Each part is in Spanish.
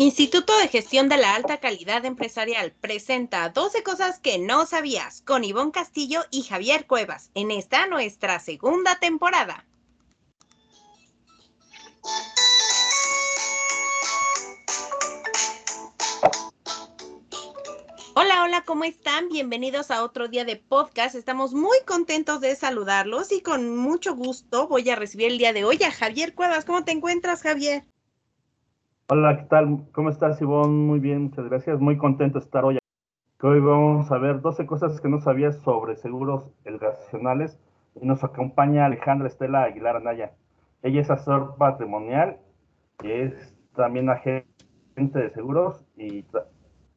Instituto de Gestión de la Alta Calidad Empresarial presenta 12 cosas que no sabías con Ivonne Castillo y Javier Cuevas en esta nuestra segunda temporada. Hola, hola, ¿cómo están? Bienvenidos a otro día de podcast. Estamos muy contentos de saludarlos y con mucho gusto voy a recibir el día de hoy a Javier Cuevas. ¿Cómo te encuentras, Javier? Hola, ¿qué tal? ¿Cómo estás, Ivonne? Muy bien, muchas gracias. Muy contento de estar hoy. Hoy vamos a ver 12 cosas que no sabías sobre seguros educacionales y nos acompaña Alejandra Estela Aguilar Anaya. Ella es asesor patrimonial, es también agente de seguros y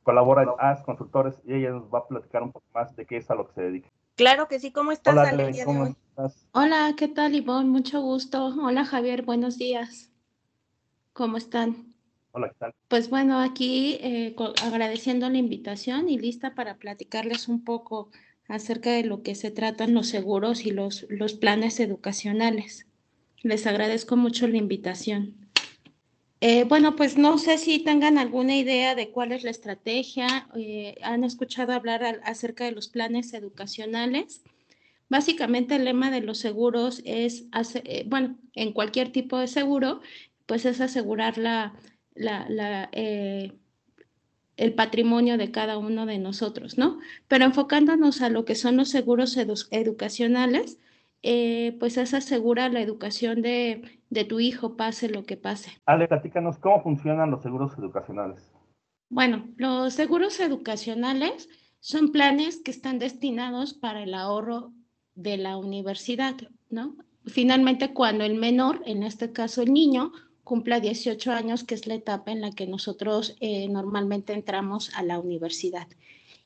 colabora en AS Consultores y ella nos va a platicar un poco más de qué es a lo que se dedica. Claro que sí, ¿cómo estás, Hola, ¿cómo estás? Hola, ¿qué tal, Ivonne? Mucho gusto. Hola, Javier, buenos días. ¿Cómo están? Hola, ¿qué tal? Pues bueno, aquí eh, agradeciendo la invitación y lista para platicarles un poco acerca de lo que se tratan los seguros y los, los planes educacionales. Les agradezco mucho la invitación. Eh, bueno, pues no sé si tengan alguna idea de cuál es la estrategia. Eh, han escuchado hablar acerca de los planes educacionales. Básicamente el lema de los seguros es, bueno, en cualquier tipo de seguro, pues es asegurar la, la, eh, el patrimonio de cada uno de nosotros, ¿no? Pero enfocándonos a lo que son los seguros educacionales, eh, pues es asegurar la educación de, de, tu hijo, pase lo que pase. Ale, platícanos cómo funcionan los seguros educacionales. Bueno, los seguros educacionales son planes que están destinados para el ahorro de la universidad, ¿no? Finalmente, cuando el menor, en este caso el niño, cumpla 18 años, que es la etapa en la que nosotros eh, normalmente entramos a la universidad.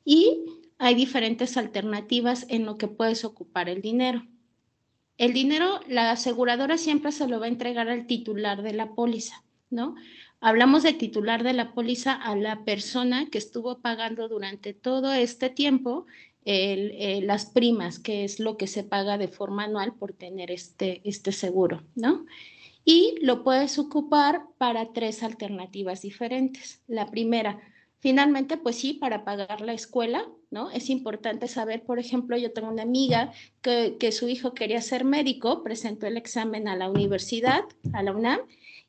Y hay diferentes alternativas en lo que puedes ocupar el dinero. El dinero, la aseguradora siempre se lo va a entregar al titular de la póliza, ¿no? Hablamos de titular de la póliza a la persona que estuvo pagando durante todo este tiempo eh, las primas, que es lo que se paga de forma anual por tener este, este seguro, ¿no? Y lo puedes ocupar para tres alternativas diferentes. La primera, finalmente, pues sí, para pagar la escuela, ¿no? Es importante saber, por ejemplo, yo tengo una amiga que, su hijo quería ser médico, presentó el examen a la universidad, a la UNAM,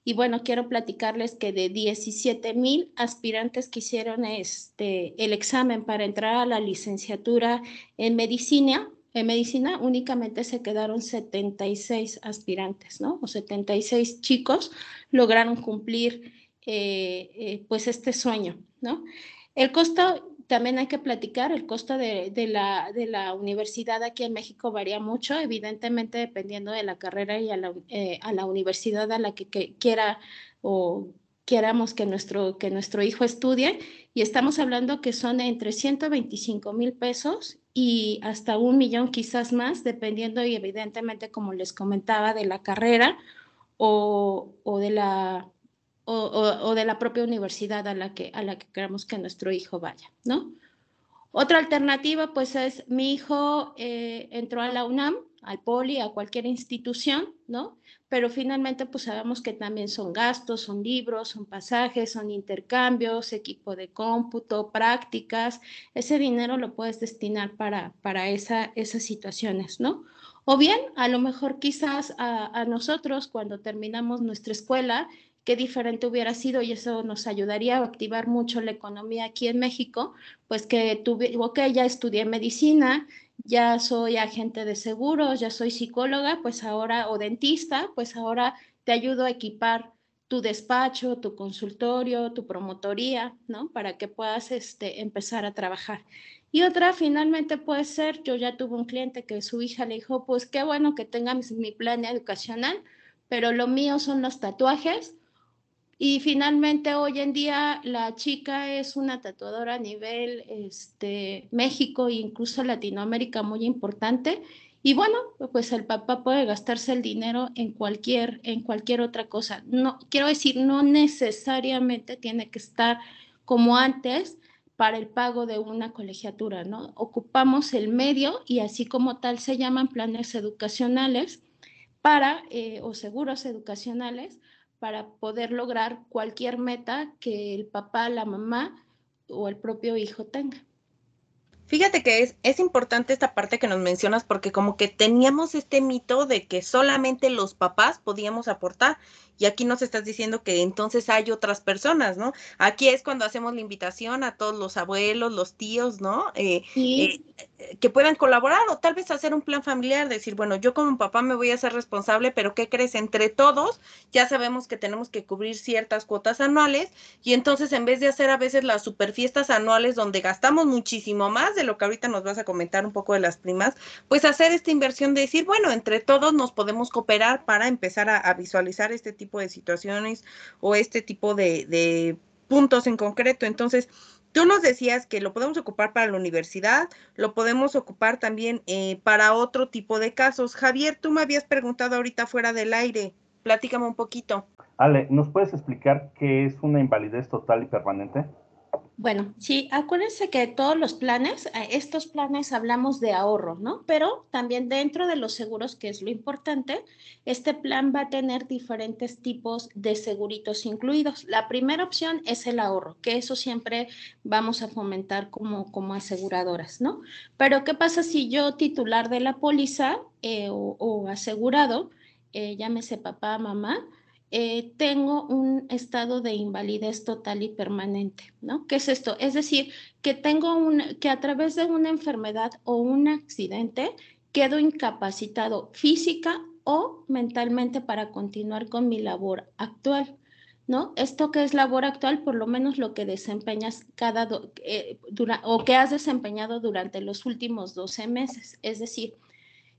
y bueno, quiero platicarles que de 17 mil aspirantes que hicieron este, el examen para entrar a la licenciatura en medicina, en medicina únicamente se quedaron 76 aspirantes, ¿no? O 76 chicos lograron cumplir eh, eh, pues este sueño, ¿no? El costo, también hay que platicar, el costo de, la, de la universidad aquí en México varía mucho, evidentemente dependiendo de la carrera y a la, eh, a la universidad a la que, que quiera o queramos que nuestro, que nuestro hijo estudie y estamos hablando que son entre 125 mil pesos y hasta un millón quizás más, dependiendo y evidentemente, como les comentaba, de la carrera o, o de, la, o, o, de la propia universidad a la, que, a la que queramos que nuestro hijo vaya, ¿no? Otra alternativa, pues es mi hijo eh, entró a la UNAM, al POLI, a cualquier institución, ¿no? Pero finalmente, pues sabemos que también son gastos, son libros, son pasajes, son intercambios, equipo de cómputo, prácticas. Ese dinero lo puedes destinar para, para esa, esas situaciones, ¿no? O bien, a lo mejor quizás a, a nosotros cuando terminamos nuestra escuela qué diferente hubiera sido y eso nos ayudaría a activar mucho la economía aquí en México, pues que tuve, ok, ya estudié medicina, ya soy agente de seguros, ya soy psicóloga, pues ahora, o dentista, pues ahora te ayudo a equipar tu despacho, tu consultorio, tu promotoría, ¿no? Para que puedas este, empezar a trabajar. Y otra, finalmente puede ser, yo ya tuve un cliente que su hija le dijo, pues qué bueno que tenga mi plan educacional, pero lo mío son los tatuajes, y finalmente hoy en día la chica es una tatuadora a nivel este, México e incluso Latinoamérica muy importante. Y bueno, pues el papá puede gastarse el dinero en cualquier, en cualquier otra cosa. No, quiero decir, no necesariamente tiene que estar como antes para el pago de una colegiatura, ¿no? Ocupamos el medio y así como tal se llaman planes educacionales para, eh, o seguros educacionales, para poder lograr cualquier meta que el papá, la mamá o el propio hijo tenga. Fíjate que es, es importante esta parte que nos mencionas porque como que teníamos este mito de que solamente los papás podíamos aportar y aquí nos estás diciendo que entonces hay otras personas, ¿no? Aquí es cuando hacemos la invitación a todos los abuelos, los tíos, ¿no? Eh, eh, que puedan colaborar o tal vez hacer un plan familiar, decir, bueno, yo como papá me voy a hacer responsable, pero ¿qué crees? Entre todos ya sabemos que tenemos que cubrir ciertas cuotas anuales y entonces en vez de hacer a veces las superfiestas anuales donde gastamos muchísimo más de lo que ahorita nos vas a comentar un poco de las primas, pues hacer esta inversión de decir, bueno, entre todos nos podemos cooperar para empezar a visualizar este tipo de situaciones o este tipo de, puntos en concreto. Entonces, Tú nos decías que lo podemos ocupar para la universidad, lo podemos ocupar también eh, para otro tipo de casos. Javier, tú me habías preguntado ahorita fuera del aire. Platícame un poquito. Ale, ¿nos puedes explicar qué es una invalidez total y permanente? Bueno, sí, acuérdense que todos los planes, eh, estos planes hablamos de ahorro, ¿no? Pero también dentro de los seguros, que es lo importante, este plan va a tener diferentes tipos de seguritos incluidos. La primera opción es el ahorro, que eso siempre vamos a fomentar como, como aseguradoras, ¿no? Pero ¿qué pasa si yo titular de la póliza eh, o, asegurado, eh, llámese papá, mamá, eh, tengo un estado de invalidez total y permanente, ¿no? ¿Qué es esto? Es decir, que tengo un, que a través de una enfermedad o un accidente quedo incapacitado física o mentalmente para continuar con mi labor actual. ¿No? Esto que es labor actual, por lo menos lo que desempeñas cada eh, o que has desempeñado durante los últimos 12 meses. Es decir,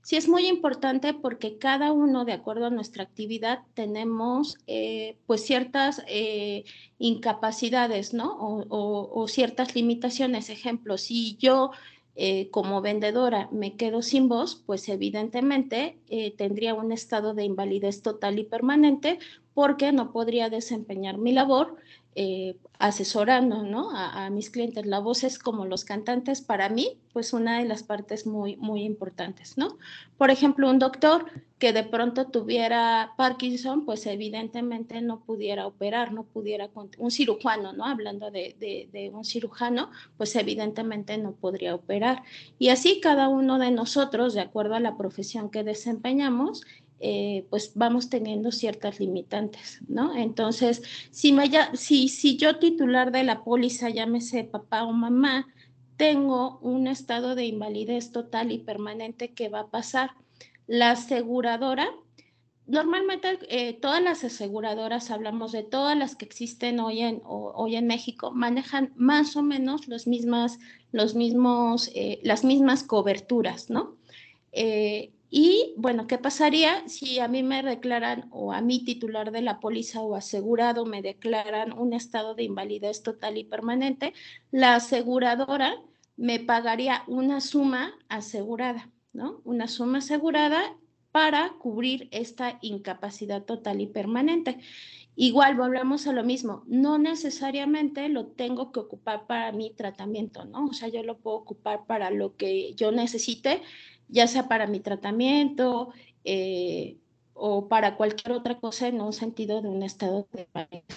Sí, es muy importante porque cada uno, de acuerdo a nuestra actividad, tenemos eh, pues ciertas eh, incapacidades, ¿no? O, ciertas limitaciones. Ejemplo, si yo eh, como vendedora me quedo sin voz, pues evidentemente tendría un estado de invalidez total y permanente porque no podría desempeñar mi labor eh, asesorando ¿no? a, mis clientes. La voz es como los cantantes, para mí, pues una de las partes muy, muy importantes, ¿no? Por ejemplo, un doctor que de pronto tuviera Parkinson, pues evidentemente no pudiera operar, no pudiera, un cirujano, ¿no? Hablando de, de un cirujano, pues evidentemente no podría operar. Y así cada uno de nosotros, de acuerdo a la profesión que desempeñamos, eh, pues vamos teniendo ciertas limitantes, ¿no? Entonces, si, me si, si yo titular de la póliza, llámese papá o mamá, tengo un estado de invalidez total y permanente que va a pasar. La aseguradora, normalmente eh, todas las aseguradoras, hablamos de todas las que existen hoy en, hoy en México, manejan más o menos los mismas, los mismos, eh, las mismas coberturas, ¿no? Y bueno, ¿qué pasaría si a mí me declaran o a mi titular de la póliza o asegurado me declaran un estado de invalidez total y permanente? La aseguradora me pagaría una suma asegurada, ¿no? Una suma asegurada para cubrir esta incapacidad total y permanente. Igual volvemos a lo mismo, no necesariamente lo tengo que ocupar para mi tratamiento, ¿no? O sea, yo lo puedo ocupar para lo que yo necesite, ya sea para mi tratamiento eh, o para cualquier otra cosa en un sentido de un estado de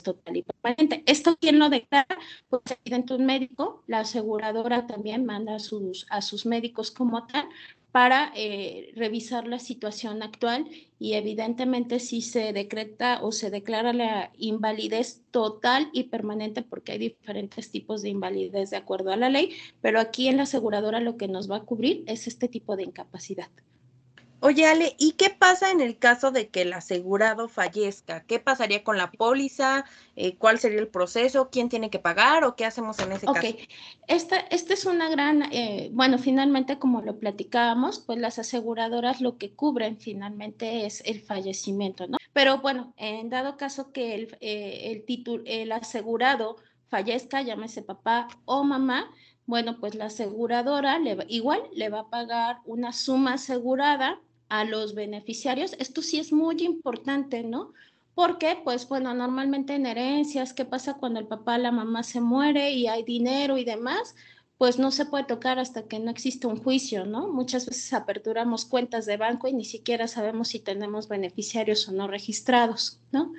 total y permanente. ¿Esto quién lo declara? Pues evidente un médico, la aseguradora también manda a sus, a sus médicos como tal para eh, revisar la situación actual y evidentemente si se decreta o se declara la invalidez total y permanente porque hay diferentes tipos de invalidez de acuerdo a la ley, pero aquí en la aseguradora lo que nos va a cubrir es este tipo de incapacidad. Oye, Ale, ¿y qué pasa en el caso de que el asegurado fallezca? ¿Qué pasaría con la póliza? Eh, ¿Cuál sería el proceso? ¿Quién tiene que pagar o qué hacemos en ese caso? Ok, esta, esta es una gran, eh, bueno, finalmente como lo platicábamos, pues las aseguradoras lo que cubren finalmente es el fallecimiento, ¿no? Pero bueno, en dado caso que el, eh, el, el asegurado fallezca, llámese papá o mamá, bueno, pues la aseguradora le, igual le va a pagar una suma asegurada a los beneficiarios. Esto sí es muy importante, ¿no? Porque, pues bueno, normalmente en herencias, ¿qué pasa cuando el papá, la mamá se muere y hay dinero y demás? Pues no se puede tocar hasta que no existe un juicio, ¿no? Muchas veces aperturamos cuentas de banco y ni siquiera sabemos si tenemos beneficiarios o no registrados, ¿no?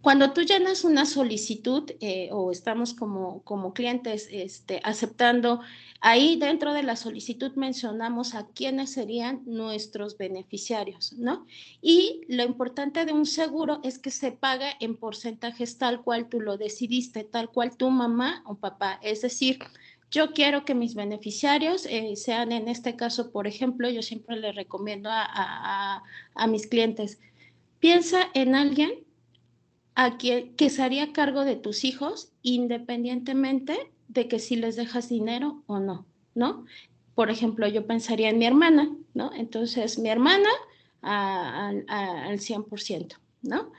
Cuando tú llenas una solicitud eh, o estamos como, como clientes este, aceptando, ahí dentro de la solicitud mencionamos a quiénes serían nuestros beneficiarios, ¿no? Y lo importante de un seguro es que se paga en porcentajes tal cual tú lo decidiste, tal cual tu mamá o papá. Es decir, yo quiero que mis beneficiarios eh, sean, en este caso, por ejemplo, yo siempre le recomiendo a, mis clientes, piensa en alguien a quien, que se haría cargo de tus hijos independientemente de que si les dejas dinero o no, ¿no? Por ejemplo, yo pensaría en mi hermana, ¿no? Entonces, mi hermana al 100%, ¿no?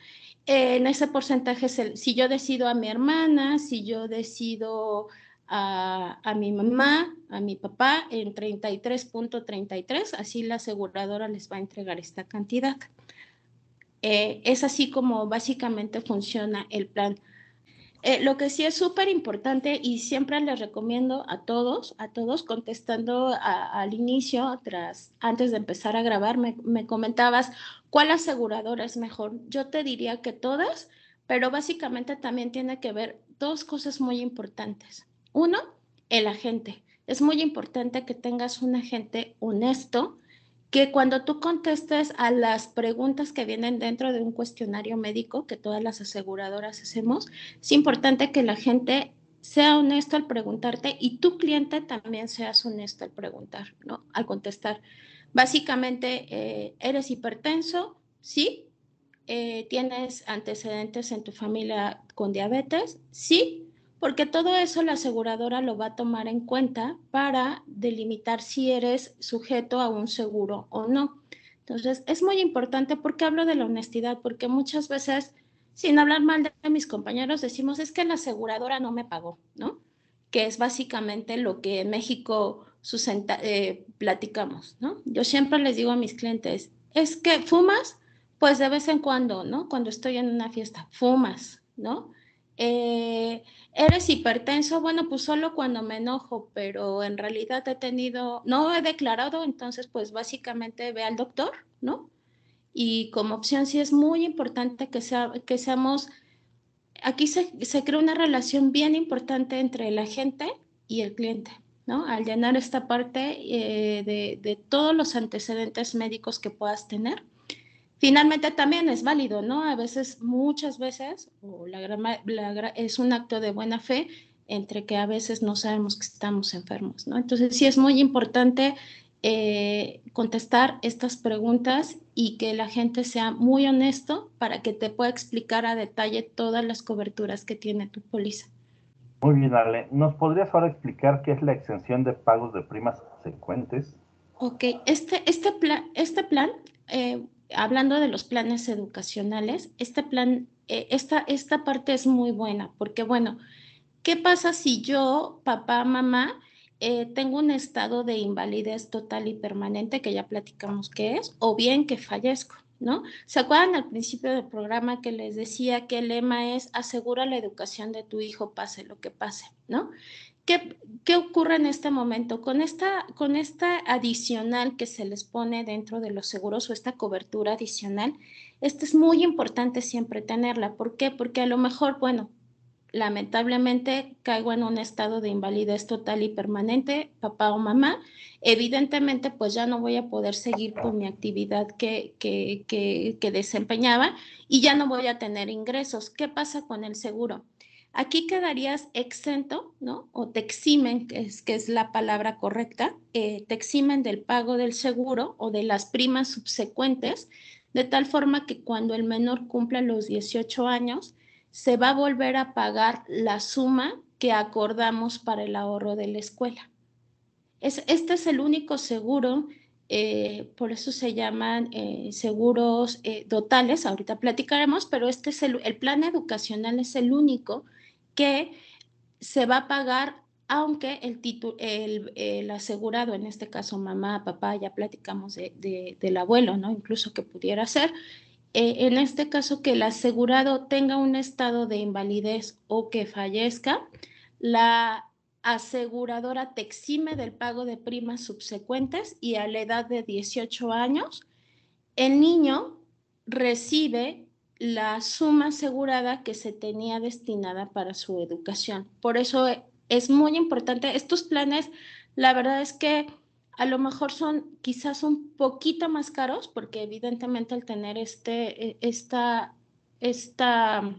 en ese porcentaje, si yo decido a mi hermana, si yo decido a, mi mamá, a mi papá en 33.33, así la aseguradora les va a entregar esta cantidad. Eh, es así como básicamente funciona el plan. Eh, lo que sí es súper importante y siempre les recomiendo a todos, a todos, contestando al inicio, tras, antes de empezar a grabar, me, me comentabas cuál aseguradora es mejor. Yo te diría que todas, pero básicamente también tiene que ver dos cosas muy importantes. Uno, el agente. Es muy importante que tengas un agente honesto, que cuando tú contestes a las preguntas que vienen dentro de un cuestionario médico que todas las aseguradoras hacemos, es importante que la gente sea honesto al preguntarte y tu cliente también seas honesto al preguntar, ¿no? Al contestar. Básicamente, eh, ¿eres hipertenso? Sí. Eh, ¿Tienes antecedentes en tu familia con diabetes? Sí porque todo eso la aseguradora lo va a tomar en cuenta para delimitar si eres sujeto a un seguro o no. Entonces, es muy importante porque hablo de la honestidad, porque muchas veces, sin hablar mal de mis compañeros, decimos, es que la aseguradora no me pagó, ¿no? Que es básicamente lo que en México eh, platicamos, ¿no? Yo siempre les digo a mis clientes, es que fumas, pues de vez en cuando, ¿no? Cuando estoy en una fiesta, fumas, ¿no? Eh, ¿Eres hipertenso? Bueno, pues solo cuando me enojo, pero en realidad he tenido, no he declarado, entonces pues básicamente ve al doctor, ¿no? Y como opción sí es muy importante que, sea, que seamos, aquí se, se crea una relación bien importante entre el agente y el cliente, ¿no? Al llenar esta parte eh, de, de todos los antecedentes médicos que puedas tener Finalmente también es válido, ¿no? A veces, muchas veces, o la, es un acto de buena fe entre que a veces no sabemos que estamos enfermos, ¿no? Entonces sí es muy importante eh, contestar estas preguntas y que la gente sea muy honesto para que te pueda explicar a detalle todas las coberturas que tiene tu póliza. Muy bien, Ale. ¿Nos podrías ahora explicar qué es la exención de pagos de primas subsecuentes? Ok, este, este, plan, este plan eh, hablando de los planes educacionales, este plan, eh, esta, esta parte es muy buena, porque bueno, ¿qué pasa si yo, papá, mamá, eh, tengo un estado de invalidez total y permanente, que ya platicamos qué es, o bien que fallezco, ¿no? ¿Se acuerdan al principio del programa que les decía que el lema es asegura la educación de tu hijo, pase lo que pase, ¿no? ¿Qué, ocurre en este momento? Con esta, con esta adicional que se les pone dentro de los seguros o esta cobertura adicional, esta es muy importante siempre tenerla. ¿Por qué? Porque a lo mejor, bueno, lamentablemente caigo en un estado de invalidez total y permanente, papá o mamá, evidentemente pues ya no voy a poder seguir con mi actividad que, que, que, que desempeñaba y ya no voy a tener ingresos. ¿Qué pasa con el seguro? Aquí quedarías exento, ¿no? O te eximen, que es, la palabra correcta, eh, te eximen del pago del seguro o de las primas subsecuentes, de tal forma que cuando el menor cumpla los 18 años, se va a volver a pagar la suma que acordamos para el ahorro de la escuela. Es, este es el único seguro, eh, por eso se llaman eh, seguros totales, ahorita platicaremos, pero este es el, el plan educacional es el único que se va a pagar aunque el, el, el, asegurado, en este caso mamá, papá, ya platicamos de, del abuelo, ¿no? Incluso que pudiera ser, eh, en este caso que el asegurado tenga un estado de invalidez o que fallezca, la, aseguradora te exime del pago de primas subsecuentes y a la edad de 18 años, el niño recibe la suma asegurada que se tenía destinada para su educación. Por eso es muy importante. Estos planes, la verdad es que a lo mejor son quizás un poquito más caros porque evidentemente al tener este, e, esta, esta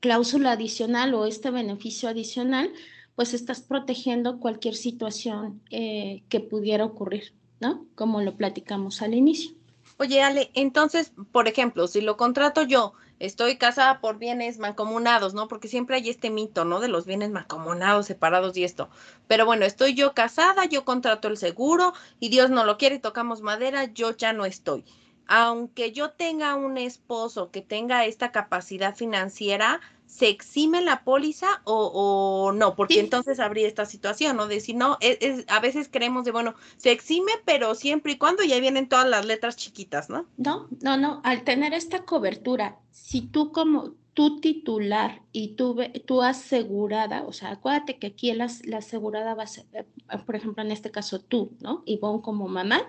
cláusula adicional o este beneficio adicional, pues estás protegiendo cualquier situación eh, que pudiera ocurrir, ¿no? Como lo platicamos al inicio. Oye, Ale, entonces, por ejemplo, si lo contrato yo, estoy casada por bienes mancomunados, ¿no? Porque siempre hay este mito, ¿no? De los bienes mancomunados, separados y esto. Pero bueno, estoy yo casada, yo contrato el seguro y Dios no lo quiere, tocamos madera, yo ya no estoy. Aunque yo tenga un esposo que tenga esta capacidad financiera, ¿se exime la póliza o, no? Porque entonces habría esta situación, ¿no? De si no, es, a veces creemos de, bueno, se exime, pero siempre y cuando ya vienen todas las letras chiquitas, ¿no? No, no, no. Al tener esta cobertura, si tú como tu titular y tú, tú asegurada, o sea, acuérdate que aquí la, la asegurada va a ser, eh, por ejemplo, en este caso tú, ¿no? Y Ivonne como mamá,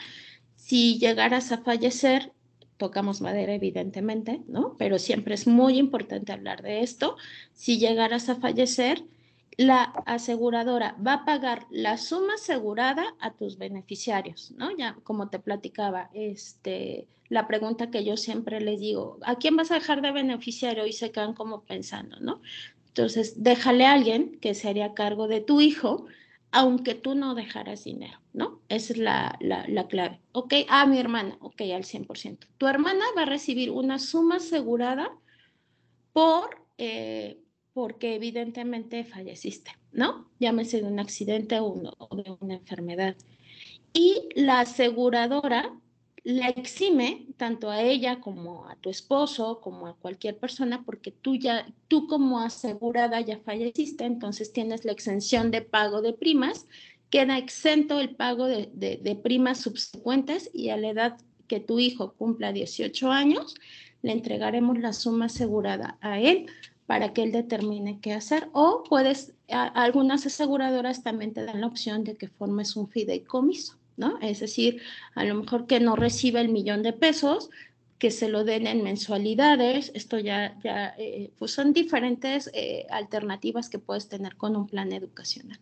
si llegaras a fallecer, tocamos madera evidentemente, ¿no? Pero siempre es muy importante hablar de esto. Si llegaras a fallecer, la aseguradora va a pagar la suma asegurada a tus beneficiarios, ¿no? Ya como te platicaba, este, la pregunta que yo siempre les digo, ¿a quién vas a dejar de beneficiario? Y se quedan como pensando, ¿no? Entonces, déjale a alguien que se haría cargo de tu hijo aunque tú no dejaras dinero, ¿no? Esa es la, clave. Ok, ah, mi hermana, ok, al 100%. Tu hermana va a recibir una suma asegurada por, eh, porque evidentemente falleciste, ¿no? Llámese de un accidente o de una enfermedad. Y la aseguradora la exime tanto a ella como a tu esposo, como a cualquier persona, porque tú ya, tú como asegurada ya falleciste, entonces tienes la exención de pago de primas, queda exento el pago de, de, primas subsecuentes y a la edad que tu hijo cumpla 18 años, le entregaremos la suma asegurada a él para que él determine qué hacer. O puedes, algunas aseguradoras también te dan la opción de que formes un fideicomiso. ¿No? Es decir, a lo mejor que no reciba el millón de pesos, que se lo den en mensualidades, esto ya, ya eh, pues son diferentes eh, alternativas que puedes tener con un plan educacional.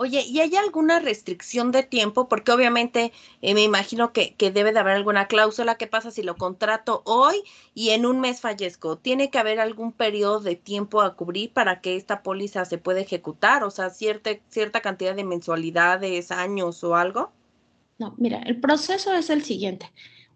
Oye, ¿y hay alguna restricción de tiempo? Porque obviamente eh, me imagino que, que, debe de haber alguna cláusula. ¿Qué pasa si lo contrato hoy y en un mes fallezco? ¿Tiene que haber algún periodo de tiempo a cubrir para que esta póliza se pueda ejecutar? O sea, cierta, cierta cantidad de mensualidades, años o algo. No, mira, el proceso es el siguiente.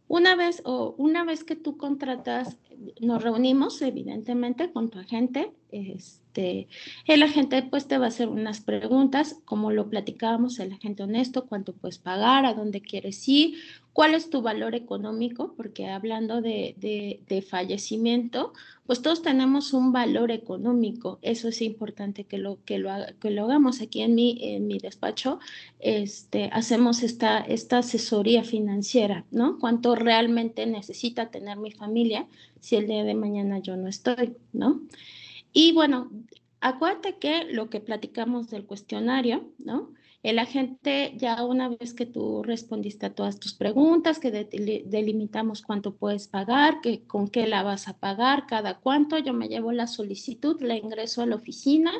Una vez o una vez que tú contratas, nos reunimos evidentemente con tu agente, este, el agente pues te va a hacer unas preguntas, como lo platicábamos, el agente honesto, cuánto puedes pagar, a dónde quieres ir, cuál es tu valor económico, porque hablando de, de, fallecimiento, pues todos tenemos un valor económico. Eso es importante que lo, que lo, que lo hagamos aquí en mi, en mi despacho. Este, hacemos esta, esta asesoría financiera, ¿no? Cuánto realmente necesita tener mi familia si el día de mañana yo no estoy, ¿no? Y bueno, acuérdate que lo que platicamos del cuestionario, ¿no? El agente, ya una vez que tú respondiste a todas tus preguntas, que delimitamos cuánto puedes pagar, que, con qué la vas a pagar, cada cuánto, yo me llevo la solicitud, la ingreso a la oficina,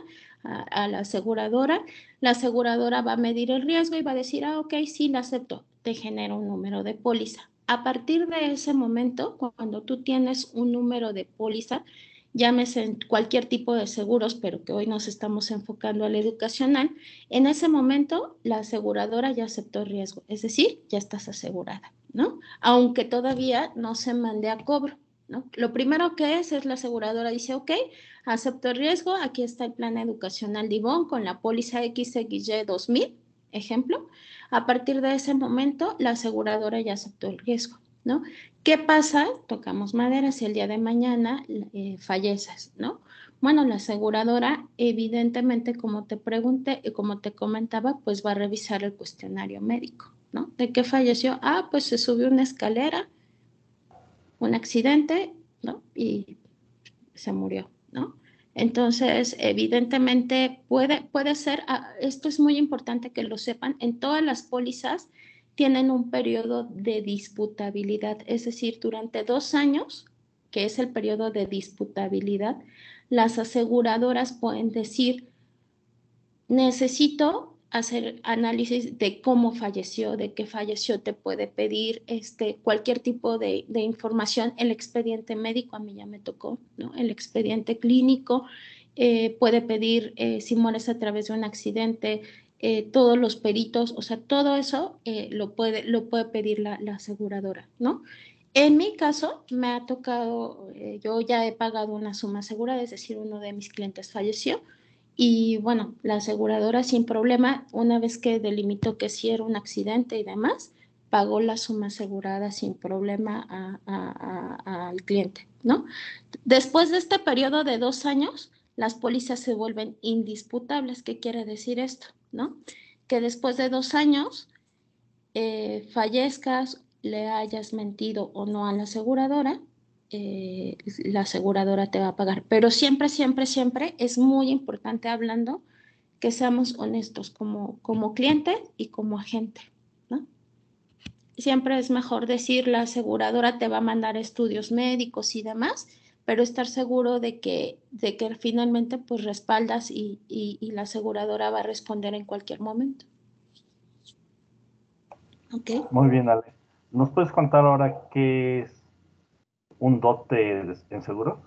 a, la aseguradora. La aseguradora va a medir el riesgo y va a decir, ah, ok, sí, la acepto. Te genera un número de póliza. A partir de ese momento, cuando tú tienes un número de póliza, llámese en cualquier tipo de seguros, pero que hoy nos estamos enfocando al educacional, en ese momento la aseguradora ya aceptó riesgo, es decir, ya estás asegurada, ¿no? Aunque todavía no se mande a cobro, ¿no? Lo primero que es es la aseguradora dice, ok, acepto riesgo, aquí está el plan educacional de Ivonne con la póliza XXY 2000, ejemplo. A partir de ese momento, la aseguradora ya aceptó el riesgo. ¿no? ¿Qué pasa? Tocamos madera si el día de mañana eh, falleces, ¿no? Bueno, la aseguradora, evidentemente, como te pregunté y como te comentaba, pues va a revisar el cuestionario médico, ¿no? ¿De qué falleció? Ah, pues se subió una escalera, un accidente, ¿no? Y se murió. Entonces, evidentemente puede, puede ser, ah, esto es muy importante que lo sepan, en todas las pólizas tienen un periodo de disputabilidad, es decir, durante dos años, que es el periodo de disputabilidad, las aseguradoras pueden decir, necesito hacer análisis de cómo falleció, de qué falleció, te puede pedir este, cualquier tipo de, información, el expediente médico, a mí ya me tocó, ¿no? el expediente clínico, eh, puede pedir eh, si mueres a través de un accidente, eh, todos los peritos, o sea, todo eso lo, puede, lo puede pedir la, la, aseguradora, ¿no? En mi caso, me ha tocado, yo ya he pagado una suma asegurada, es decir, uno de mis clientes falleció, y bueno, la aseguradora sin problema, una vez que delimitó que sí era un accidente y demás, pagó la suma asegurada sin problema al cliente, ¿no? Después de este periodo de dos años, las pólizas se vuelven indisputables. ¿Qué quiere decir esto? ¿No? Que después de dos años eh, fallezcas, le hayas mentido o no a la aseguradora, eh, la aseguradora te va a pagar. Pero siempre, siempre, siempre es muy importante hablando que seamos honestos como, como cliente y como agente. ¿no? Siempre es mejor decir la aseguradora te va a mandar estudios médicos y demás, pero estar seguro de que, de que finalmente pues respaldas y, y, la aseguradora va a responder en cualquier momento. Okay. Muy bien, Ale. ¿Nos puedes contar ahora qué es un dote en seguro?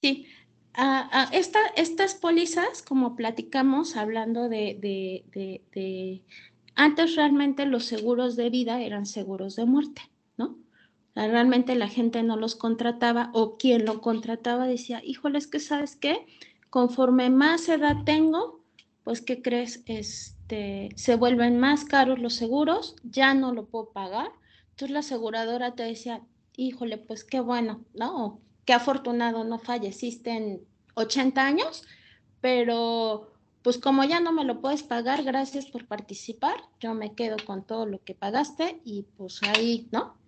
Sí. Ah, ah, estas pólizas, como platicamos hablando de, de, antes realmente los seguros de vida eran seguros de muerte, ¿no? realmente la gente no los contrataba o quien lo contrataba decía, híjole, es que sabes qué, conforme más edad tengo, pues ¿qué crees? Este, se vuelven más caros los seguros, ya no lo puedo pagar. Entonces la aseguradora te decía, híjole, pues qué bueno, ¿no? Qué afortunado, no falleciste en 80 años, pero pues como ya no me lo puedes pagar, gracias por participar, yo me quedo con todo lo que pagaste y pues ahí, ¿no?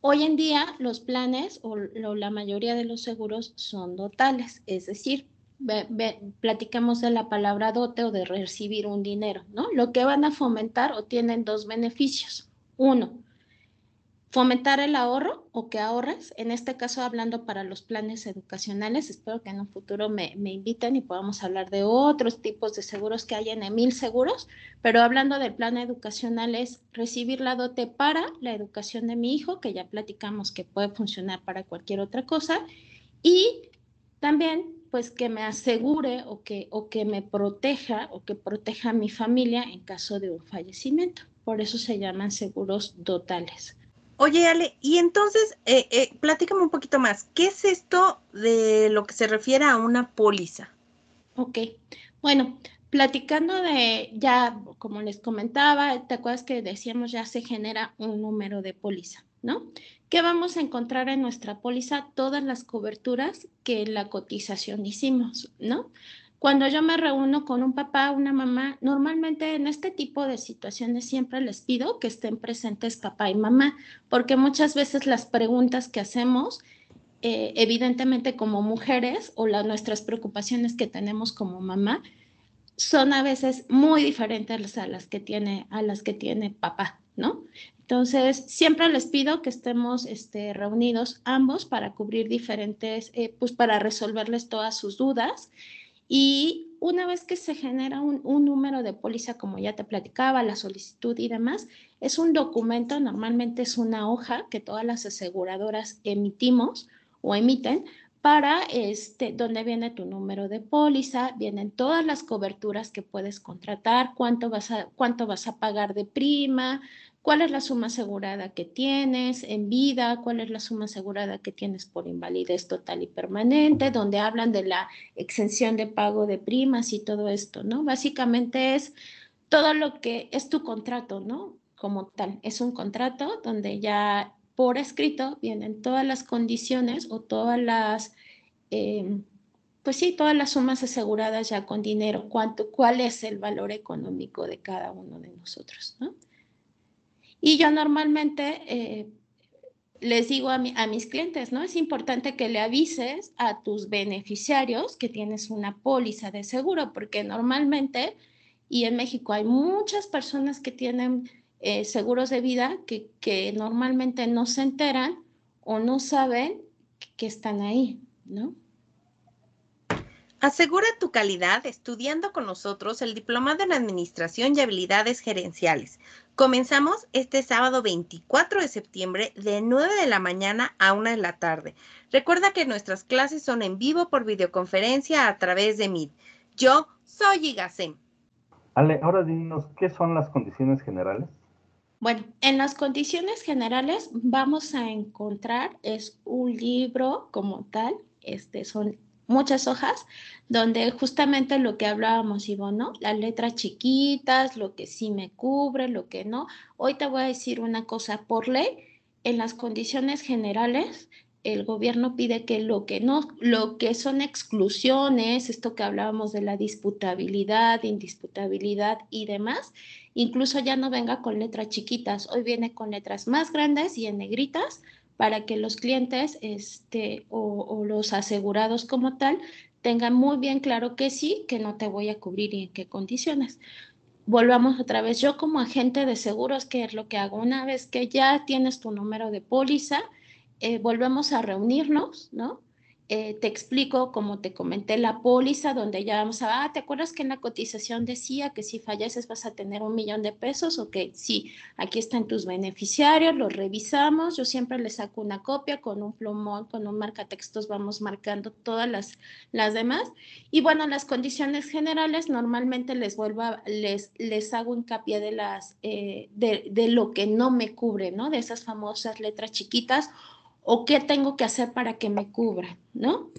Hoy en día los planes o, la mayoría de los seguros son dotales, es decir, platicamos de la palabra dote o de recibir un dinero, ¿no? Lo que van a fomentar o tienen dos beneficios. Uno, fomentar el ahorro o que ahorres, en este caso hablando para los planes educacionales, espero que en un futuro me, me inviten y podamos hablar de otros tipos de seguros que hay en Emil Seguros, pero hablando del plan educacional es recibir la dote para la educación de mi hijo, que ya platicamos que puede funcionar para cualquier otra cosa, y también pues que me asegure o que, o que me proteja o que proteja a mi familia en caso de un fallecimiento. Por eso se llaman seguros dotales. Oye, Ale, y entonces, eh, eh, platícame un poquito más. ¿Qué es esto de lo que se refiere a una póliza? Ok, bueno, platicando de, ya como les comentaba, ¿te acuerdas que decíamos ya se genera un número de póliza, ¿no? ¿Qué vamos a encontrar en nuestra póliza? Todas las coberturas que en la cotización hicimos, ¿no? Cuando yo me reúno con un papá, una mamá, normalmente en este tipo de situaciones siempre les pido que estén presentes papá y mamá, porque muchas veces las preguntas que hacemos, eh, evidentemente como mujeres o nuestras preocupaciones que tenemos como mamá, son a veces muy diferentes a las que tiene, a las que tiene papá, ¿no? Entonces, siempre les pido que estemos este, reunidos ambos para cubrir diferentes, eh, pues para resolverles todas sus dudas. Y una vez que se genera un, número de póliza, como ya te platicaba, la solicitud y demás, es un documento, normalmente es una hoja que todas las aseguradoras emitimos o emiten para este, donde viene tu número de póliza, vienen todas las coberturas que puedes contratar, cuánto vas a, cuánto vas a pagar de prima, cuál es la suma asegurada que tienes en vida, cuál es la suma asegurada que tienes por invalidez total y permanente, donde hablan de la exención de pago de primas y todo esto, ¿no? Básicamente es todo lo que es tu contrato, ¿no? Como tal, es un contrato donde ya por escrito vienen todas las condiciones o todas las, em, pues sí, todas las sumas aseguradas ya con dinero, cuánto, cuál es el valor económico de cada uno de nosotros, ¿no? Y yo normalmente, eh, les digo a, mis clientes, ¿no? Es importante que le avises a tus beneficiarios que tienes una póliza de seguro, porque normalmente, y en México hay muchas personas que tienen eh, seguros de vida que, que, normalmente no se enteran o no saben que están ahí, ¿no? Asegura tu calidad estudiando con nosotros el Diplomado en Administración y Habilidades Gerenciales. Comenzamos este sábado 24 de septiembre de 9 de la mañana a 1 de la tarde. Recuerda que nuestras clases son en vivo por videoconferencia a través de Meet. Yo soy Igasem. Ale, ahora dinos, ¿qué son las condiciones generales? Bueno, en las condiciones generales vamos a encontrar, es un libro como tal, este, son muchas hojas, donde justamente lo que hablábamos, Ivonne, ¿no? Las letras chiquitas, lo que sí me cubre, lo que no. Hoy te voy a decir una cosa, por ley, en las condiciones generales, el gobierno pide que lo que no, lo que son exclusiones, esto que hablábamos de la disputabilidad, indisputabilidad y demás, incluso ya no venga con letras chiquitas, hoy viene con letras más grandes y en negritas para que los clientes este, o, los asegurados como tal tengan muy bien claro que sí, que no te voy a cubrir y en qué condiciones. Volvamos otra vez, yo como agente de seguros, ¿qué es lo que hago? Una vez que ya tienes tu número de póliza, eh, volvemos a reunirnos, ¿no? Eh, te explico, como te comenté, la póliza donde ya vamos a, ah, ¿te acuerdas que en la cotización decía que si falleces vas a tener un millón de pesos? Ok, sí, aquí están tus beneficiarios, los revisamos, yo siempre les saco una copia con un plumón, con un marcatextos, vamos marcando todas las, las demás. Y bueno, las condiciones generales, normalmente les vuelvo a, les, les hago hincapié de las, eh, de, de lo que no me cubre, ¿no? De esas famosas letras chiquitas o qué tengo que hacer para que me cubra, ¿no?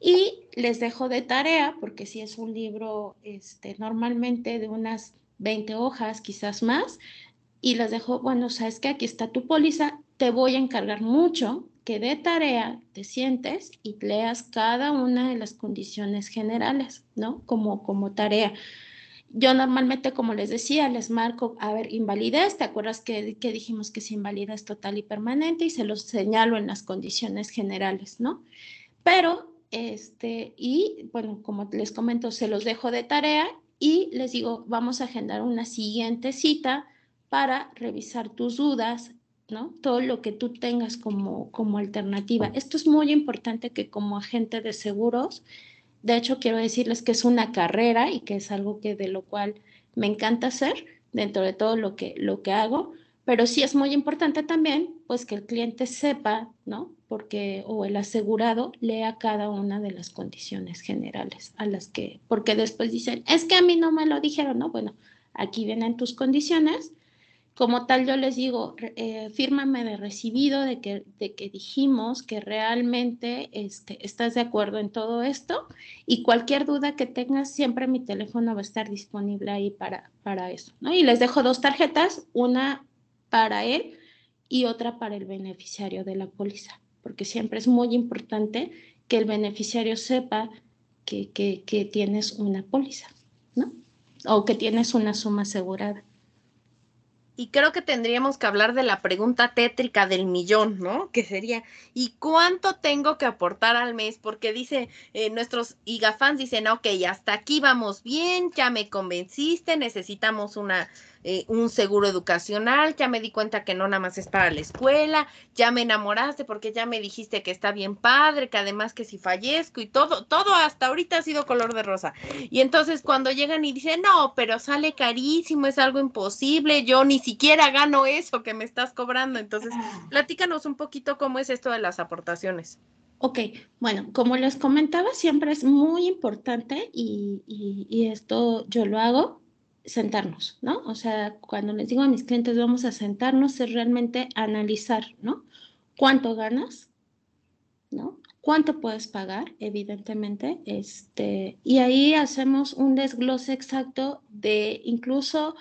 Y les dejo de tarea, porque si es un libro este, normalmente de unas 20 hojas, quizás más, y les dejo, bueno, sabes que aquí está tu póliza, te voy a encargar mucho que de tarea te sientes y leas cada una de las condiciones generales, ¿no? Como, como tarea. Yo normalmente, como les decía, les marco, a ver, invalidez, ¿te acuerdas que, que dijimos que es invalidez total y permanente? Y se los señalo en las condiciones generales, ¿no? Pero, este, y bueno, como les comento, se los dejo de tarea y les digo, vamos a agendar una siguiente cita para revisar tus dudas, ¿no? Todo lo que tú tengas como, como alternativa. Esto es muy importante que como agente de seguros de hecho, quiero decirles que es una carrera y que es algo que de lo cual me encanta hacer dentro de todo lo que, lo que hago, pero sí es muy importante también pues que el cliente sepa, ¿no? Porque o el asegurado lea cada una de las condiciones generales a las que porque después dicen, "Es que a mí no me lo dijeron", ¿no? Bueno, aquí vienen tus condiciones como tal, yo les digo, eh, fírmame de recibido de que, dijimos que realmente este, estás de acuerdo en todo esto y cualquier duda que tengas, siempre mi teléfono va a estar disponible ahí para, para eso. ¿no? Y les dejo dos tarjetas, una para él y otra para el beneficiario de la póliza, porque siempre es muy importante que el beneficiario sepa que, que, que tienes una póliza, ¿no? O que tienes una suma asegurada y creo que tendríamos que hablar de la pregunta tétrica del millón, ¿no? Que sería, ¿y cuánto tengo que aportar al mes? Porque dice, eh, nuestros IGA dicen, ok, hasta aquí vamos bien, ya me convenciste, necesitamos una eh, un seguro educacional, ya me di cuenta que no nada más es para la escuela, ya me enamoraste porque ya me dijiste que está bien padre, que además que si fallezco y todo, todo hasta ahorita ha sido color de rosa. Y entonces cuando llegan y dicen, no, pero sale carísimo, es algo imposible, yo ni siquiera gano eso que me estás cobrando. Entonces, ah. platícanos un poquito cómo es esto de las aportaciones. Ok, bueno, como les comentaba, siempre es muy importante y, y esto yo lo hago sentarnos, ¿no? O sea, cuando les digo a mis clientes vamos a sentarnos es realmente analizar, ¿no? ¿Cuánto ganas? ¿No? ¿Cuánto puedes pagar? Evidentemente, este, y ahí hacemos un desglose exacto de incluso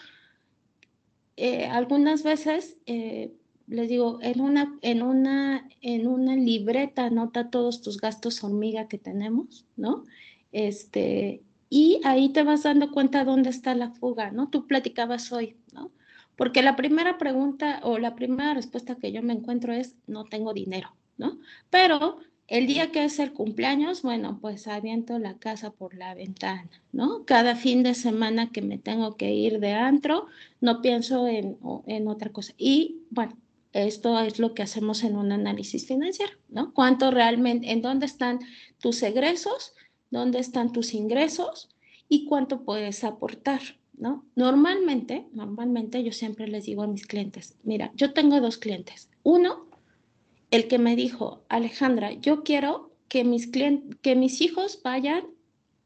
eh, algunas veces eh, les digo, en una, en, una, en una libreta anota todos tus gastos hormiga que tenemos, ¿no? Este, y ahí te vas dando cuenta dónde está la fuga, ¿no? Tú platicabas hoy, ¿no? Porque la primera pregunta o la primera respuesta que yo me encuentro es, no tengo dinero, ¿no? Pero el día que es el cumpleaños, bueno, pues aviento la casa por la ventana, ¿no? Cada fin de semana que me tengo que ir de antro, no pienso en, en otra cosa. Y bueno, esto es lo que hacemos en un análisis financiero, ¿no? ¿Cuánto realmente, en dónde están tus egresos, dónde están tus ingresos y cuánto puedes aportar, ¿no? Normalmente, normalmente yo siempre les digo a mis clientes, mira, yo tengo dos clientes. Uno el que me dijo, Alejandra, yo quiero que mis, que mis hijos vayan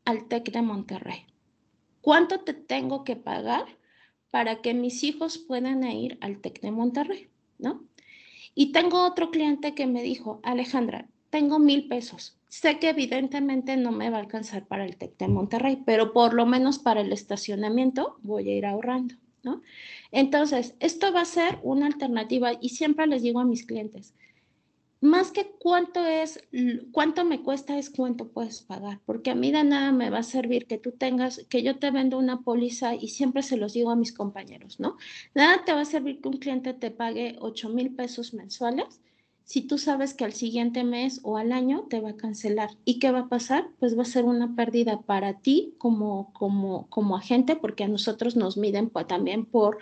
al TEC de Monterrey. ¿Cuánto te tengo que pagar para que mis hijos puedan ir al TEC de Monterrey? ¿No? Y tengo otro cliente que me dijo, Alejandra, tengo mil pesos. Sé que evidentemente no me va a alcanzar para el TEC de Monterrey, pero por lo menos para el estacionamiento voy a ir ahorrando, ¿no? Entonces, esto va a ser una alternativa y siempre les digo a mis clientes, más que cuánto es, cuánto me cuesta es cuánto puedes pagar, porque a mí de nada me va a servir que tú tengas, que yo te vendo una póliza y siempre se los digo a mis compañeros, ¿no? Nada te va a servir que un cliente te pague 8 mil pesos mensuales si tú sabes que al siguiente mes o al año te va a cancelar. ¿Y qué va a pasar? Pues va a ser una pérdida para ti como, como, como agente, porque a nosotros nos miden también por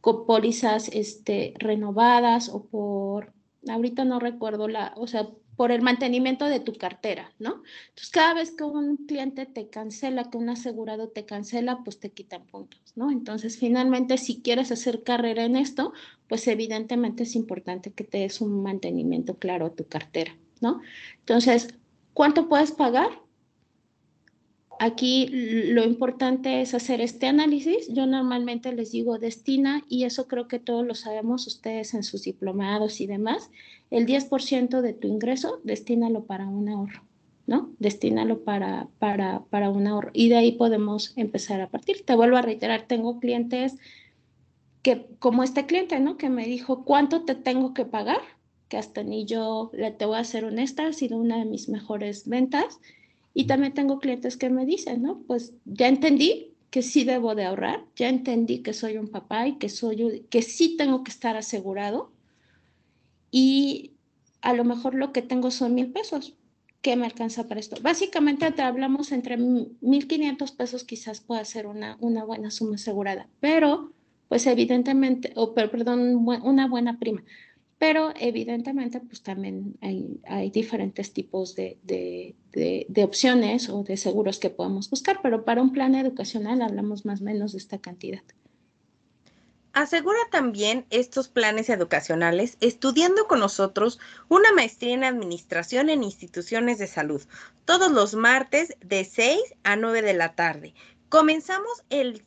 pólizas este, renovadas o por ahorita no recuerdo la, o sea, por el mantenimiento de tu cartera, ¿no? Entonces, cada vez que un cliente te cancela, que un asegurado te cancela, pues te quitan puntos, ¿no? Entonces, finalmente, si quieres hacer carrera en esto, pues evidentemente es importante que te des un mantenimiento claro a tu cartera, ¿no? Entonces, ¿cuánto puedes pagar? Aquí lo importante es hacer este análisis. Yo normalmente les digo destina, y eso creo que todos lo sabemos ustedes en sus diplomados y demás, el 10% de tu ingreso, destínalo para un ahorro, ¿no? Destínalo para, para, para un ahorro. Y de ahí podemos empezar a partir. Te vuelvo a reiterar, tengo clientes que, como este cliente, ¿no? Que me dijo, ¿cuánto te tengo que pagar? Que hasta ni yo, te voy a ser honesta, ha sido una de mis mejores ventas y también tengo clientes que me dicen, ¿no? Pues ya entendí que sí debo de ahorrar, ya entendí que soy un papá y que, soy, que sí tengo que estar asegurado y a lo mejor lo que tengo son mil pesos. ¿Qué me alcanza para esto? Básicamente te hablamos entre 1.500 pesos quizás pueda ser una, una buena suma asegurada, pero pues evidentemente, o perdón, una buena prima pero evidentemente pues también hay, diferentes tipos de, de, de, opciones o de seguros que podemos buscar, pero para un plan educacional hablamos más o menos de esta cantidad. Asegura también estos planes educacionales estudiando con nosotros una maestría en administración en instituciones de salud, todos los martes de 6 a 9 de la tarde. Comenzamos el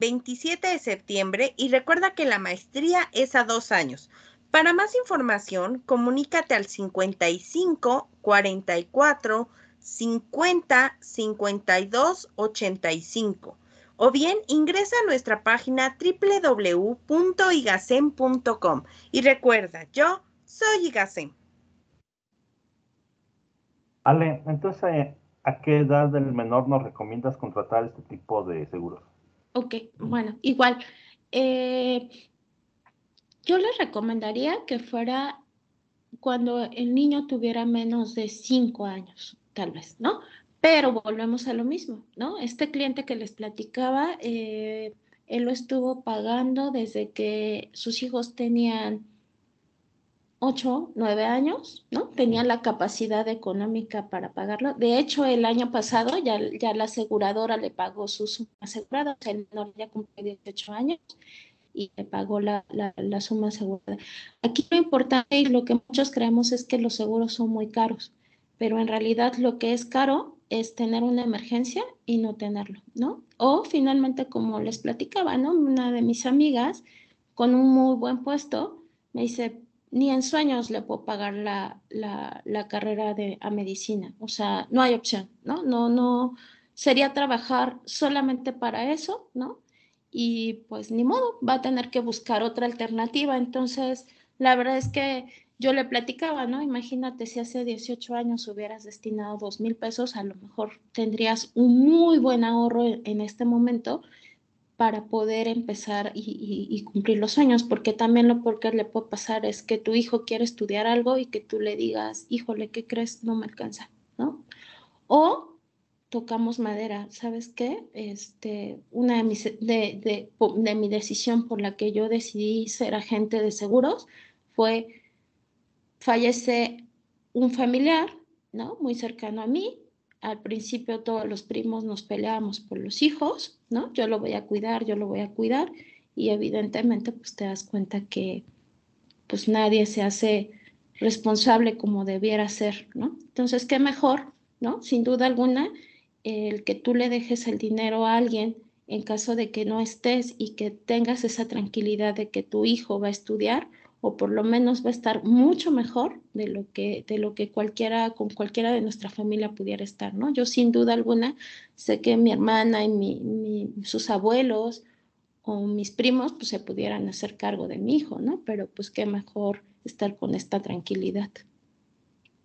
27 de septiembre y recuerda que la maestría es a dos años. Para más información, comunícate al 55 44 50 52 85 o bien ingresa a nuestra página www.igacen.com y recuerda, yo soy Igacen. Ale, entonces, ¿a qué edad del menor nos recomiendas contratar este tipo de seguros? Ok, bueno, igual. Eh, yo les recomendaría que fuera cuando el niño tuviera menos de cinco años, tal vez, ¿no? Pero volvemos a lo mismo, ¿no? Este cliente que les platicaba, eh, él lo estuvo pagando desde que sus hijos tenían ocho, nueve años, ¿no? Tenían la capacidad económica para pagarlo. De hecho, el año pasado ya, ya la aseguradora le pagó sus asegurados, el menor ya cumplió 18 años y le pagó la, la, suma asegurada. Aquí lo importante y lo que muchos creemos es que los seguros son muy caros, pero en realidad lo que es caro es tener una emergencia y no tenerlo, ¿no? O finalmente, como les platicaba, ¿no? Una de mis amigas con un muy buen puesto me dice, ni en sueños le puedo pagar la, la, la carrera de, a medicina, o sea, no hay opción, ¿no? No, no, sería trabajar solamente para eso, ¿no? Y pues ni modo, va a tener que buscar otra alternativa. Entonces, la verdad es que yo le platicaba, ¿no? Imagínate si hace 18 años hubieras destinado dos mil pesos, a lo mejor tendrías un muy buen ahorro en este momento, para poder empezar y, cumplir los sueños, porque también lo que le puede pasar es que tu hijo quiere estudiar algo y que tú le digas, híjole, ¿qué crees? No me alcanza, ¿no? O tocamos madera, ¿sabes qué? Este, una de mis, de, de mi decisión por la que yo decidí ser agente de seguros fue, fallece un familiar, ¿no? Muy cercano a mí, al principio todos los primos nos peleábamos por los hijos, ¿no? Yo lo voy a cuidar, yo lo voy a cuidar y evidentemente pues te das cuenta que pues nadie se hace responsable como debiera ser, ¿no? Entonces, ¿qué mejor, ¿no? Sin duda alguna, el que tú le dejes el dinero a alguien en caso de que no estés y que tengas esa tranquilidad de que tu hijo va a estudiar, o por lo menos va a estar mucho mejor de lo que, de lo que cualquiera, con cualquiera de nuestra familia pudiera estar, ¿no? Yo sin duda alguna sé que mi hermana y sus abuelos o mis primos pues se pudieran hacer cargo de mi hijo, ¿no? Pero pues qué mejor estar con esta tranquilidad.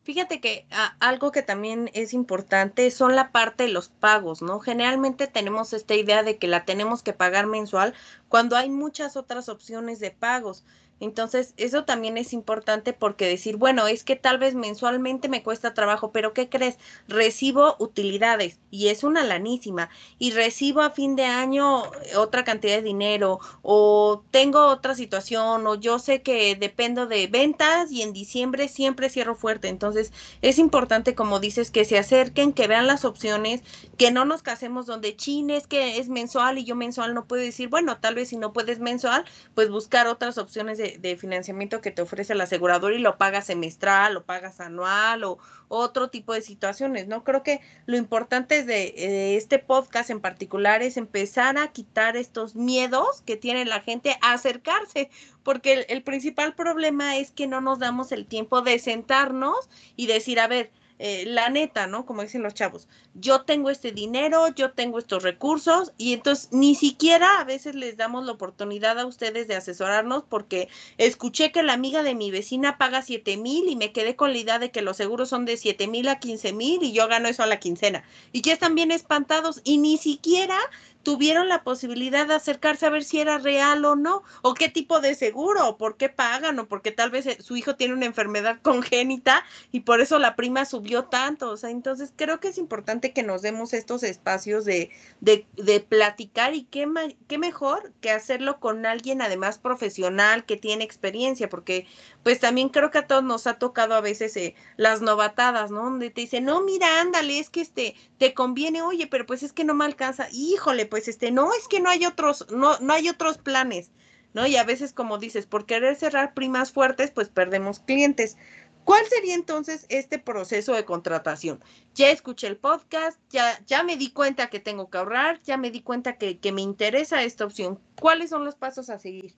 Fíjate que algo que también es importante son la parte de los pagos, ¿no? Generalmente tenemos esta idea de que la tenemos que pagar mensual cuando hay muchas otras opciones de pagos. Entonces, eso también es importante porque decir, bueno, es que tal vez mensualmente me cuesta trabajo, pero ¿qué crees? Recibo utilidades y es una lanísima y recibo a fin de año otra cantidad de dinero o tengo otra situación o yo sé que dependo de ventas y en diciembre siempre cierro fuerte. Entonces, es importante, como dices, que se acerquen, que vean las opciones, que no nos casemos donde chines, que es mensual y yo mensual no puedo decir, bueno, tal vez si no puedes mensual, pues buscar otras opciones de de, financiamiento que te ofrece el asegurador y lo pagas semestral o pagas anual o otro tipo de situaciones, ¿no? Creo que lo importante de eh, este podcast en particular es empezar a quitar estos miedos que tiene la gente a acercarse, porque el principal problema es que no nos damos el tiempo de sentarnos y decir, a ver, eh, la neta, ¿no? Como dicen los chavos, yo tengo este dinero, yo tengo estos recursos y entonces ni siquiera a veces les damos la oportunidad a ustedes de asesorarnos porque escuché que la amiga de mi vecina paga 7 mil y me quedé con la idea de que los seguros son de 7 mil a 15 mil y yo gano eso a la quincena. Y ya están bien espantados y ni siquiera tuvieron la posibilidad de acercarse a ver si era real o no, o qué tipo de seguro, o por qué pagan, o porque tal vez eh, su hijo tiene una enfermedad congénita y por eso la prima subió tanto. O sea, entonces creo que es importante que nos demos estos espacios de, de, de platicar y qué, qué mejor que hacerlo con alguien además profesional que tiene experiencia, porque pues también creo que a todos nos ha tocado a veces eh, las novatadas, ¿no? Donde te dicen, no, mira, ándale, es que este, te conviene, oye, pero pues es que no me alcanza, híjole, pues este, no, es que no hay otros, no, no hay otros planes, ¿no? Y a veces, como dices, por querer cerrar primas fuertes, pues perdemos clientes. ¿Cuál sería entonces este proceso de contratación? Ya escuché el podcast, ya, ya me di cuenta que tengo que ahorrar, ya me di cuenta que, que me interesa esta opción. ¿Cuáles son los pasos a seguir?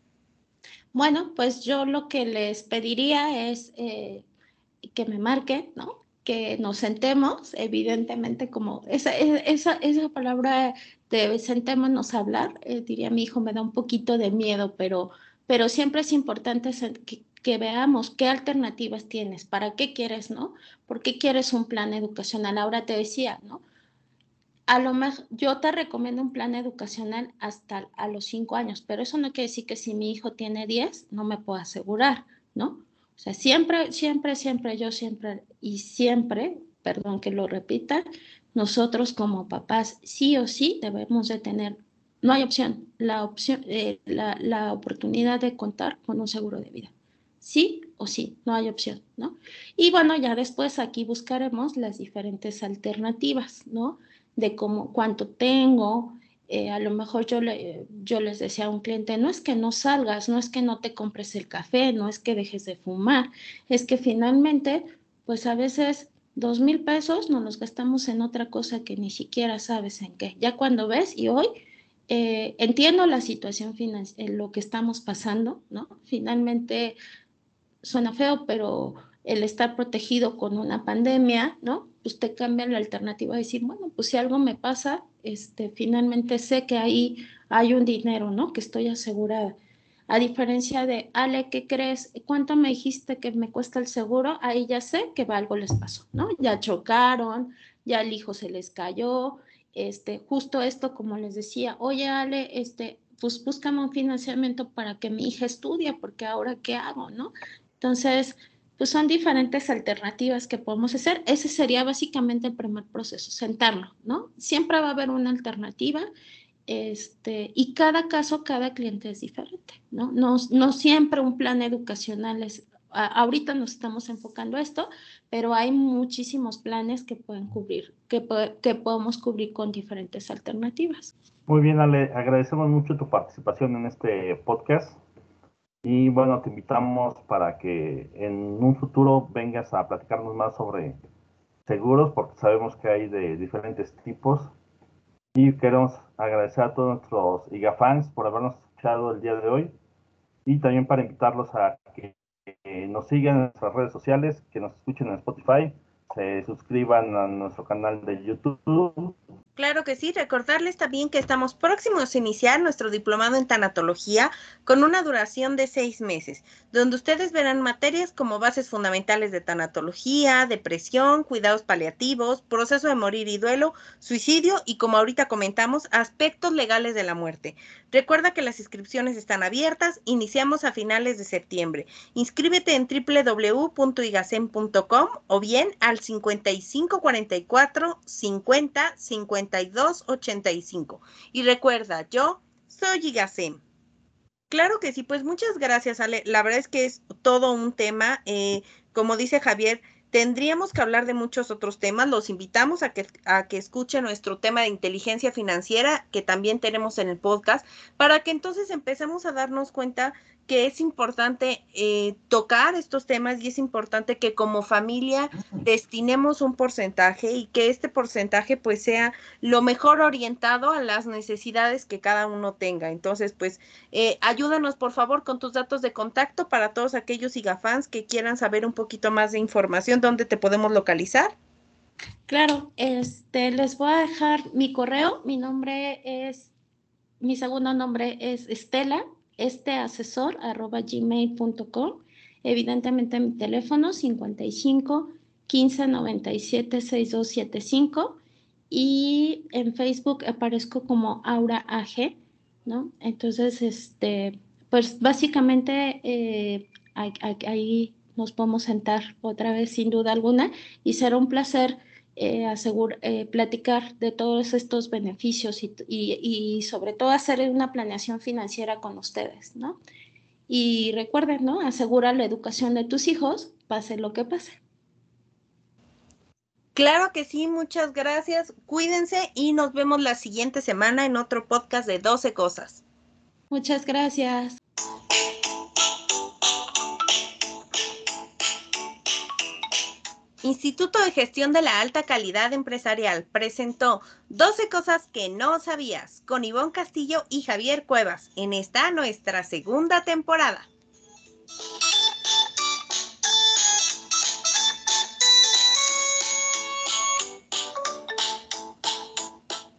Bueno, pues yo lo que les pediría es eh, que me marquen, ¿no? Que nos sentemos, evidentemente, como esa, esa, esa palabra de sentémonos a hablar, eh, diría mi hijo, me da un poquito de miedo, pero, pero siempre es importante que, que veamos qué alternativas tienes, para qué quieres, ¿no? ¿Por qué quieres un plan educacional? Ahora te decía, ¿no? a lo mejor yo te recomiendo un plan educacional hasta a los cinco años, pero eso no quiere decir que si mi hijo tiene 10 no me puedo asegurar, ¿no? O sea, siempre, siempre, siempre, yo siempre y siempre, perdón que lo repita, nosotros como papás sí o sí debemos de tener, no hay opción, la opción, eh, la, la oportunidad de contar con un seguro de vida. Sí o sí, no hay opción, ¿no? Y bueno, ya después aquí buscaremos las diferentes alternativas, ¿no? de cómo, cuánto tengo. Eh, a lo mejor yo, le, yo les decía a un cliente, no es que no salgas, no es que no te compres el café, no es que dejes de fumar, es que finalmente, pues a veces dos mil pesos nos los gastamos en otra cosa que ni siquiera sabes en qué. Ya cuando ves, y hoy eh, entiendo la situación financiera, lo que estamos pasando, ¿no? Finalmente suena feo, pero el estar protegido con una pandemia, ¿no? Usted cambia la alternativa de decir, bueno, pues si algo me pasa, este, finalmente sé que ahí hay un dinero, ¿no? Que estoy asegurada. A diferencia de, Ale, ¿qué crees? ¿Cuánto me dijiste que me cuesta el seguro? Ahí ya sé que algo les pasó, ¿no? Ya chocaron, ya el hijo se les cayó, este, justo esto, como les decía, oye Ale, este, pues búscame un financiamiento para que mi hija estudie, porque ahora qué hago, ¿no? Entonces, pues son diferentes alternativas que podemos hacer. Ese sería básicamente el primer proceso, sentarlo, ¿no? Siempre va a haber una alternativa este, y cada caso, cada cliente es diferente, ¿no? No, no siempre un plan educacional es, ahorita nos estamos enfocando a esto, pero hay muchísimos planes que pueden cubrir, que, que podemos cubrir con diferentes alternativas. Muy bien, Ale, agradecemos mucho tu participación en este podcast. Y bueno, te invitamos para que en un futuro vengas a platicarnos más sobre seguros, porque sabemos que hay de diferentes tipos. Y queremos agradecer a todos nuestros IGAFans por habernos escuchado el día de hoy. Y también para invitarlos a que nos sigan en nuestras redes sociales, que nos escuchen en Spotify, se suscriban a nuestro canal de YouTube Claro que sí, recordarles también que estamos próximos a iniciar nuestro diplomado en tanatología con una duración de seis meses, donde ustedes verán materias como bases fundamentales de tanatología, depresión, cuidados paliativos, proceso de morir y duelo, suicidio y como ahorita comentamos, aspectos legales de la muerte. Recuerda que las inscripciones están abiertas, iniciamos a finales de septiembre. Inscríbete en www.igacen.com o bien al 5544 50 50 85 Y recuerda, yo soy Igasem. Claro que sí, pues muchas gracias, Ale. La verdad es que es todo un tema. Eh, como dice Javier, tendríamos que hablar de muchos otros temas. Los invitamos a que, a que escuchen nuestro tema de inteligencia financiera, que también tenemos en el podcast, para que entonces empecemos a darnos cuenta que es importante eh, tocar estos temas y es importante que como familia destinemos un porcentaje y que este porcentaje pues sea lo mejor orientado a las necesidades que cada uno tenga. Entonces pues eh, ayúdanos por favor con tus datos de contacto para todos aquellos IGAFans que quieran saber un poquito más de información, ¿dónde te podemos localizar? Claro, este, les voy a dejar mi correo, mi nombre es, mi segundo nombre es Estela, este asesor arroba gmail.com. Evidentemente mi teléfono 55 15 97 6275 y en Facebook aparezco como Aura AG, ¿no? Entonces, este, pues básicamente eh, ahí nos podemos sentar otra vez sin duda alguna y será un placer eh, eh, platicar de todos estos beneficios y, sobre todo hacer una planeación financiera con ustedes, ¿no? Y recuerden, ¿no? Asegura la educación de tus hijos, pase lo que pase. Claro que sí, muchas gracias. Cuídense y nos vemos la siguiente semana en otro podcast de 12 cosas. Muchas gracias. Instituto de Gestión de la Alta Calidad Empresarial presentó 12 cosas que no sabías con Ivonne Castillo y Javier Cuevas en esta nuestra segunda temporada.